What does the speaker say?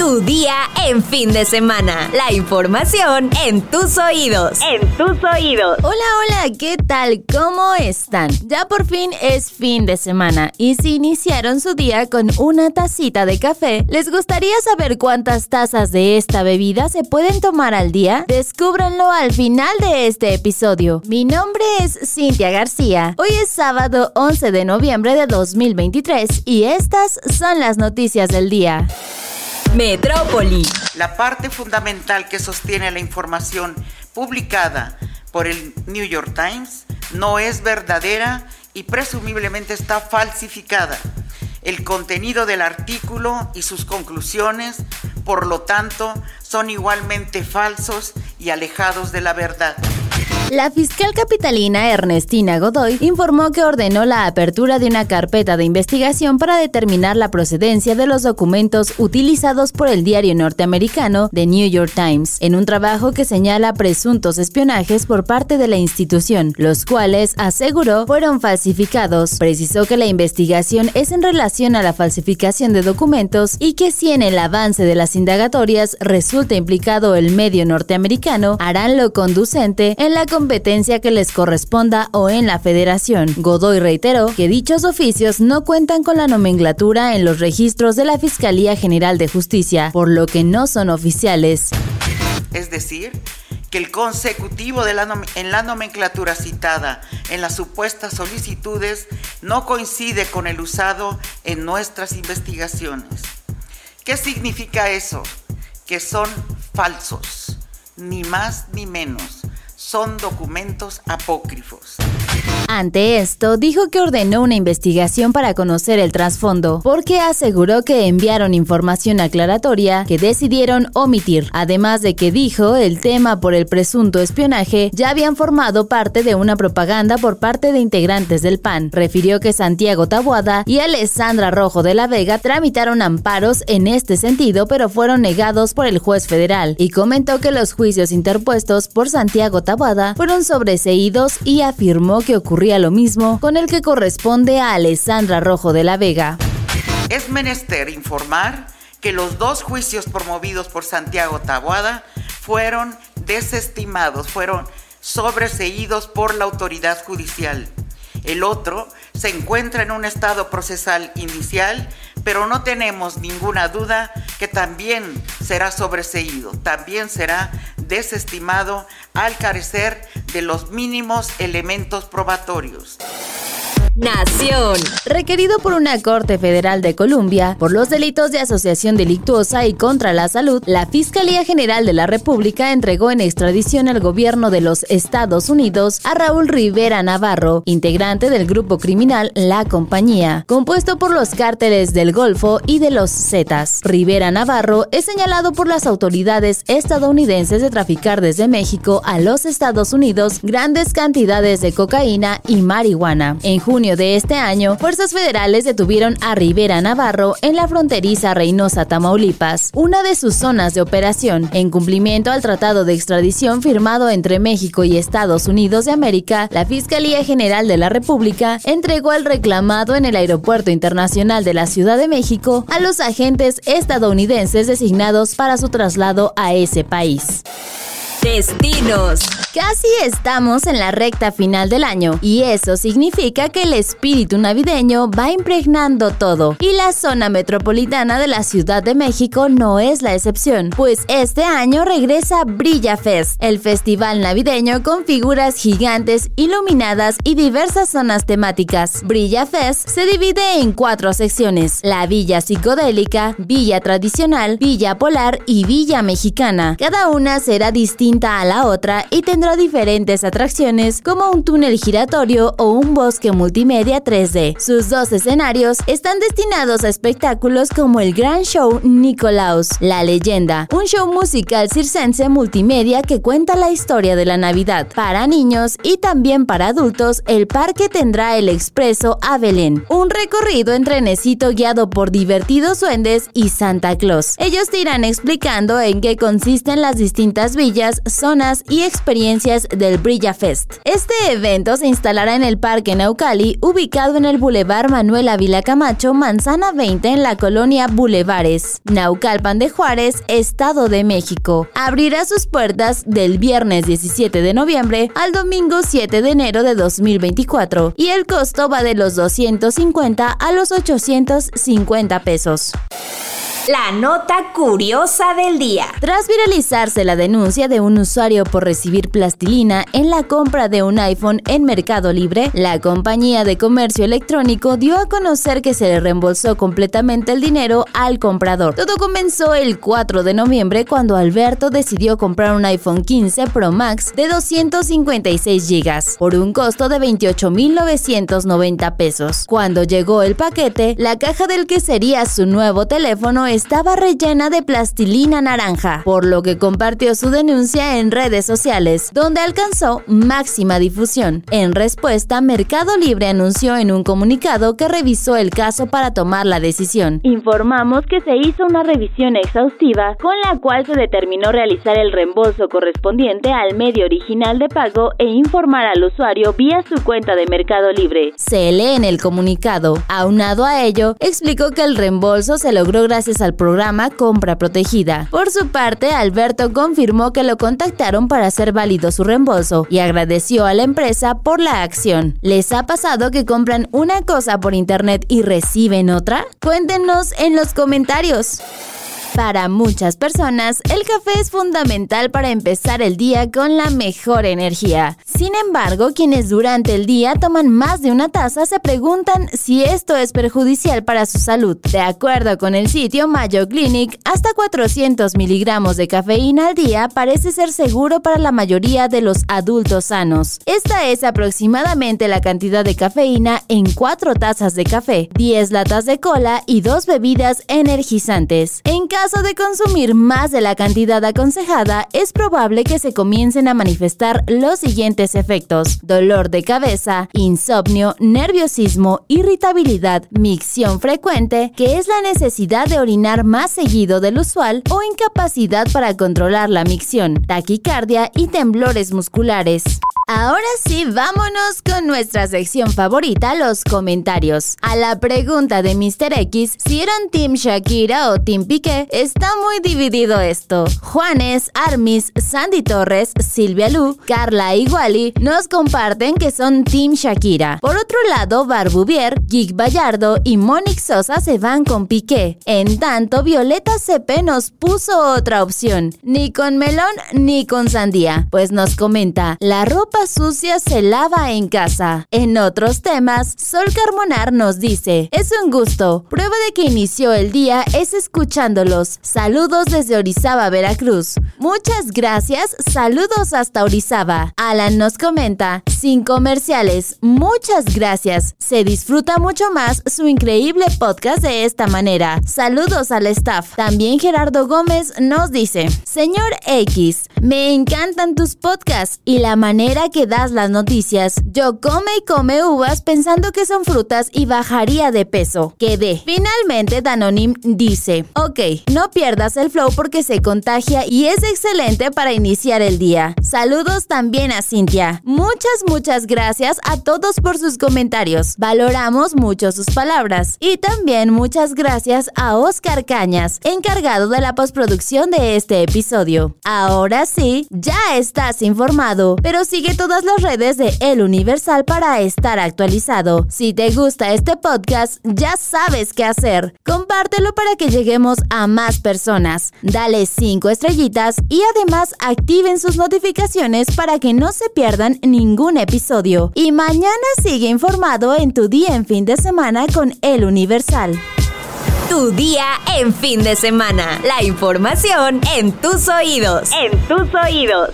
Tu día en fin de semana. La información en tus oídos. En tus oídos. Hola, hola, ¿qué tal? ¿Cómo están? Ya por fin es fin de semana y si iniciaron su día con una tacita de café, ¿les gustaría saber cuántas tazas de esta bebida se pueden tomar al día? Descúbranlo al final de este episodio. Mi nombre es Cintia García. Hoy es sábado 11 de noviembre de 2023 y estas son las noticias del día. Metrópoli. La parte fundamental que sostiene la información publicada por el New York Times no es verdadera y presumiblemente está falsificada. El contenido del artículo y sus conclusiones, por lo tanto, son igualmente falsos y alejados de la verdad. La fiscal capitalina Ernestina Godoy informó que ordenó la apertura de una carpeta de investigación para determinar la procedencia de los documentos utilizados por el diario norteamericano The New York Times, en un trabajo que señala presuntos espionajes por parte de la institución, los cuales, aseguró, fueron falsificados. Precisó que la investigación es en relación a la falsificación de documentos y que si en el avance de las indagatorias resulta implicado el medio norteamericano, harán lo conducente en la competencia que les corresponda o en la federación. Godoy reiteró que dichos oficios no cuentan con la nomenclatura en los registros de la Fiscalía General de Justicia, por lo que no son oficiales. Es decir, que el consecutivo en la nomenclatura citada en las supuestas solicitudes no coincide con el usado en nuestras investigaciones. ¿Qué significa eso? Que son falsos, ni más ni menos son documentos apócrifos. Ante esto, dijo que ordenó una investigación para conocer el trasfondo, porque aseguró que enviaron información aclaratoria que decidieron omitir. Además de que dijo el tema por el presunto espionaje ya habían formado parte de una propaganda por parte de integrantes del PAN. Refirió que Santiago Tabuada y Alessandra Rojo de la Vega tramitaron amparos en este sentido, pero fueron negados por el juez federal, y comentó que los juicios interpuestos por Santiago Tabuada fueron sobreseídos y afirmó que ocurrió lo mismo con el que corresponde a Alessandra Rojo de la Vega. Es menester informar que los dos juicios promovidos por Santiago Taboada fueron desestimados, fueron sobreseídos por la autoridad judicial. El otro se encuentra en un estado procesal inicial, pero no tenemos ninguna duda que también será sobreseído, también será desestimado al carecer de los mínimos elementos probatorios. Nación. Requerido por una Corte Federal de Colombia por los delitos de asociación delictuosa y contra la salud, la Fiscalía General de la República entregó en extradición al gobierno de los Estados Unidos a Raúl Rivera Navarro, integrante del grupo criminal La Compañía, compuesto por los cárteles del Golfo y de los Zetas. Rivera Navarro es señalado por las autoridades estadounidenses de traficar desde México a los Estados Unidos grandes cantidades de cocaína y marihuana. En junio de este año, fuerzas federales detuvieron a Rivera Navarro en la fronteriza Reynosa, Tamaulipas, una de sus zonas de operación, en cumplimiento al tratado de extradición firmado entre México y Estados Unidos de América. La Fiscalía General de la República entregó al reclamado en el Aeropuerto Internacional de la Ciudad de México a los agentes estadounidenses designados para su traslado a ese país. Destinos. Casi estamos en la recta final del año y eso significa que el espíritu navideño va impregnando todo y la zona metropolitana de la Ciudad de México no es la excepción, pues este año regresa Brilla Fest, el festival navideño con figuras gigantes iluminadas y diversas zonas temáticas. Brilla Fest se divide en cuatro secciones, la Villa Psicodélica, Villa Tradicional, Villa Polar y Villa Mexicana. Cada una será distinta a la otra y tendrá diferentes atracciones como un túnel giratorio o un bosque multimedia 3D. Sus dos escenarios están destinados a espectáculos como el Gran Show Nicolaus, La Leyenda, un show musical circense multimedia que cuenta la historia de la Navidad. Para niños y también para adultos, el parque tendrá el Expreso a un recorrido en trenecito guiado por divertidos duendes y Santa Claus. Ellos te irán explicando en qué consisten las distintas villas zonas y experiencias del Brilla Fest. Este evento se instalará en el Parque Naucali, ubicado en el Boulevard Manuel Ávila Camacho, Manzana 20, en la colonia Boulevares, Naucalpan de Juárez, Estado de México. Abrirá sus puertas del viernes 17 de noviembre al domingo 7 de enero de 2024 y el costo va de los 250 a los 850 pesos. La nota curiosa del día. Tras viralizarse la denuncia de un usuario por recibir plastilina en la compra de un iPhone en Mercado Libre, la compañía de comercio electrónico dio a conocer que se le reembolsó completamente el dinero al comprador. Todo comenzó el 4 de noviembre cuando Alberto decidió comprar un iPhone 15 Pro Max de 256 GB por un costo de 28.990 pesos. Cuando llegó el paquete, la caja del que sería su nuevo teléfono estaba rellena de plastilina naranja, por lo que compartió su denuncia en redes sociales, donde alcanzó máxima difusión. En respuesta, Mercado Libre anunció en un comunicado que revisó el caso para tomar la decisión. Informamos que se hizo una revisión exhaustiva con la cual se determinó realizar el reembolso correspondiente al medio original de pago e informar al usuario vía su cuenta de Mercado Libre. Se lee en el comunicado. Aunado a ello, explicó que el reembolso se logró gracias al programa Compra Protegida. Por su parte, Alberto confirmó que lo contactaron para hacer válido su reembolso y agradeció a la empresa por la acción. ¿Les ha pasado que compran una cosa por internet y reciben otra? Cuéntenos en los comentarios. Para muchas personas, el café es fundamental para empezar el día con la mejor energía. Sin embargo, quienes durante el día toman más de una taza se preguntan si esto es perjudicial para su salud. De acuerdo con el sitio Mayo Clinic, hasta 400 miligramos de cafeína al día parece ser seguro para la mayoría de los adultos sanos. Esta es aproximadamente la cantidad de cafeína en 4 tazas de café, 10 latas de cola y 2 bebidas energizantes. En caso de consumir más de la cantidad aconsejada, es probable que se comiencen a manifestar los siguientes efectos. Dolor de cabeza, insomnio, nerviosismo, irritabilidad, micción frecuente, que es la necesidad de orinar más seguido del usual o incapacidad para controlar la micción, taquicardia y temblores musculares. Ahora sí, vámonos con nuestra sección favorita, los comentarios. A la pregunta de Mr. X, si eran Team Shakira o Team Piqué, está muy dividido esto. Juanes, Armis, Sandy Torres, Silvia Lu, Carla y Wally nos comparten que son Team Shakira. Por otro lado, Barbuvier, Gig Bayardo y Monique Sosa se van con Piqué. En tanto, Violeta CP nos puso otra opción, ni con melón ni con sandía, pues nos comenta, la ropa sucia se lava en casa. En otros temas, Sol Carmonar nos dice, es un gusto. Prueba de que inició el día es Saludos desde Orizaba, Veracruz. Muchas gracias. Saludos hasta Orizaba. Alan nos comenta, sin comerciales. Muchas gracias. Se disfruta mucho más su increíble podcast de esta manera. Saludos al staff. También Gerardo Gómez nos dice, Señor X, me encantan tus podcasts y la manera que das las noticias. Yo come y come uvas pensando que son frutas y bajaría de peso. Quedé. Finalmente, Danonim dice, ok, no pierdas el flow porque se contagia y es excelente para iniciar el día. Saludos también a Cintia. Muchas, muchas gracias a todos por sus comentarios. Valoramos mucho sus palabras. Y también muchas gracias a Oscar Cañas, encargado de la postproducción de este episodio. Ahora sí, ya estás informado, pero sigue todas las redes de El Universal para estar actualizado. Si te gusta este podcast, ya sabes qué hacer. Compártelo para que lleguemos a más personas. Dale 5 estrellitas y además activen sus notificaciones para que no se pierdan ningún episodio. Y mañana sigue informado en tu día en fin de semana con El Universal. Tu día en fin de semana. La información en tus oídos. En tus oídos.